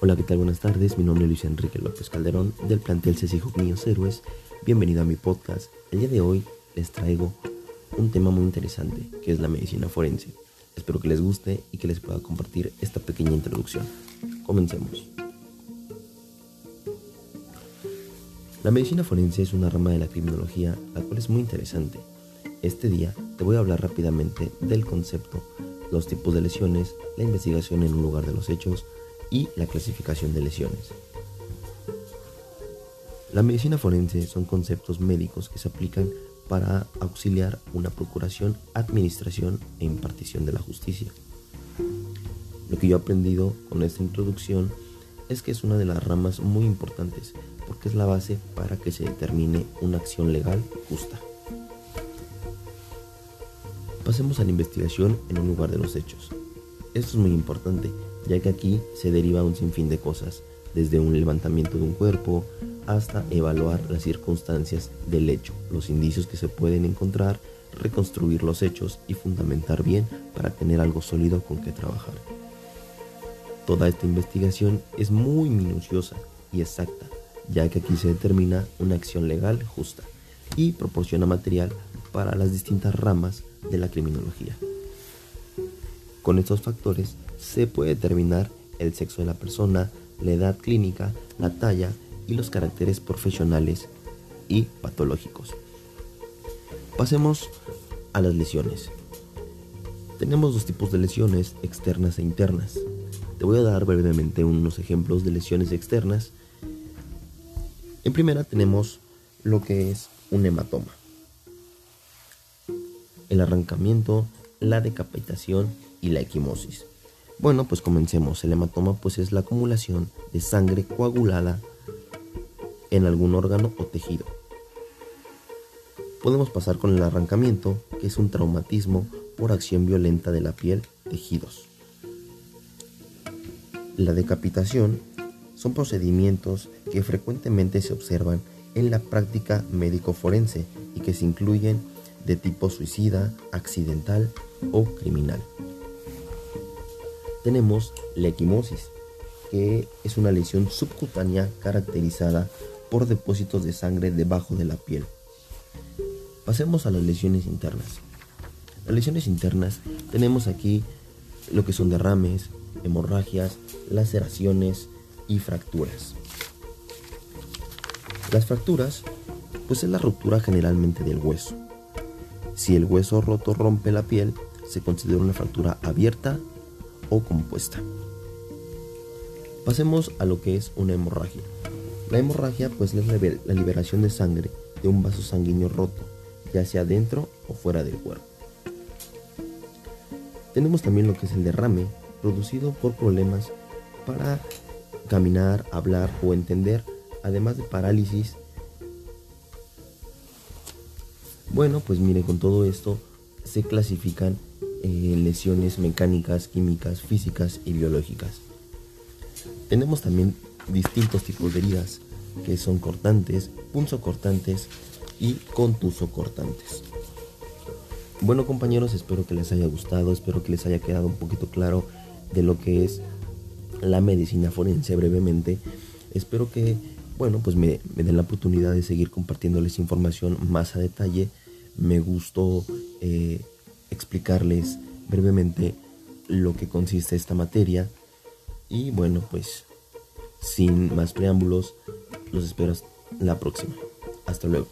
Hola, ¿qué tal? Buenas tardes. Mi nombre es Luis Enrique López Calderón del plantel Cecijo Niños Héroes. Bienvenido a mi podcast. El día de hoy les traigo un tema muy interesante que es la medicina forense. Espero que les guste y que les pueda compartir esta pequeña introducción. Comencemos. La medicina forense es una rama de la criminología la cual es muy interesante. Este día te voy a hablar rápidamente del concepto, los tipos de lesiones, la investigación en un lugar de los hechos, y la clasificación de lesiones. La medicina forense son conceptos médicos que se aplican para auxiliar una procuración, administración e impartición de la justicia. Lo que yo he aprendido con esta introducción es que es una de las ramas muy importantes porque es la base para que se determine una acción legal justa. Pasemos a la investigación en un lugar de los hechos. Esto es muy importante ya que aquí se deriva un sinfín de cosas, desde un levantamiento de un cuerpo hasta evaluar las circunstancias del hecho, los indicios que se pueden encontrar, reconstruir los hechos y fundamentar bien para tener algo sólido con que trabajar. Toda esta investigación es muy minuciosa y exacta, ya que aquí se determina una acción legal justa y proporciona material para las distintas ramas de la criminología. Con estos factores se puede determinar el sexo de la persona, la edad clínica, la talla y los caracteres profesionales y patológicos. Pasemos a las lesiones. Tenemos dos tipos de lesiones, externas e internas. Te voy a dar brevemente unos ejemplos de lesiones externas. En primera tenemos lo que es un hematoma. El arrancamiento, la decapitación y la equimosis. Bueno, pues comencemos. El hematoma pues es la acumulación de sangre coagulada en algún órgano o tejido. Podemos pasar con el arrancamiento, que es un traumatismo por acción violenta de la piel, tejidos. La decapitación son procedimientos que frecuentemente se observan en la práctica médico-forense y que se incluyen de tipo suicida, accidental o criminal tenemos la equimosis, que es una lesión subcutánea caracterizada por depósitos de sangre debajo de la piel. Pasemos a las lesiones internas. Las lesiones internas tenemos aquí lo que son derrames, hemorragias, laceraciones y fracturas. Las fracturas, pues es la ruptura generalmente del hueso. Si el hueso roto rompe la piel, se considera una fractura abierta o compuesta. Pasemos a lo que es una hemorragia. La hemorragia pues es la liberación de sangre de un vaso sanguíneo roto, ya sea dentro o fuera del cuerpo. Tenemos también lo que es el derrame, producido por problemas para caminar, hablar o entender, además de parálisis. Bueno, pues mire, con todo esto se clasifican eh, lesiones mecánicas, químicas, físicas y biológicas. Tenemos también distintos tipos de heridas que son cortantes, punzocortantes y contusocortantes. Bueno compañeros, espero que les haya gustado, espero que les haya quedado un poquito claro de lo que es la medicina forense brevemente. Espero que, bueno, pues me, den la oportunidad de seguir compartiéndoles información más a detalle. Me gustó eh, explicarles brevemente lo que consiste esta materia. Y bueno, pues sin más preámbulos, los espero la próxima. Hasta luego.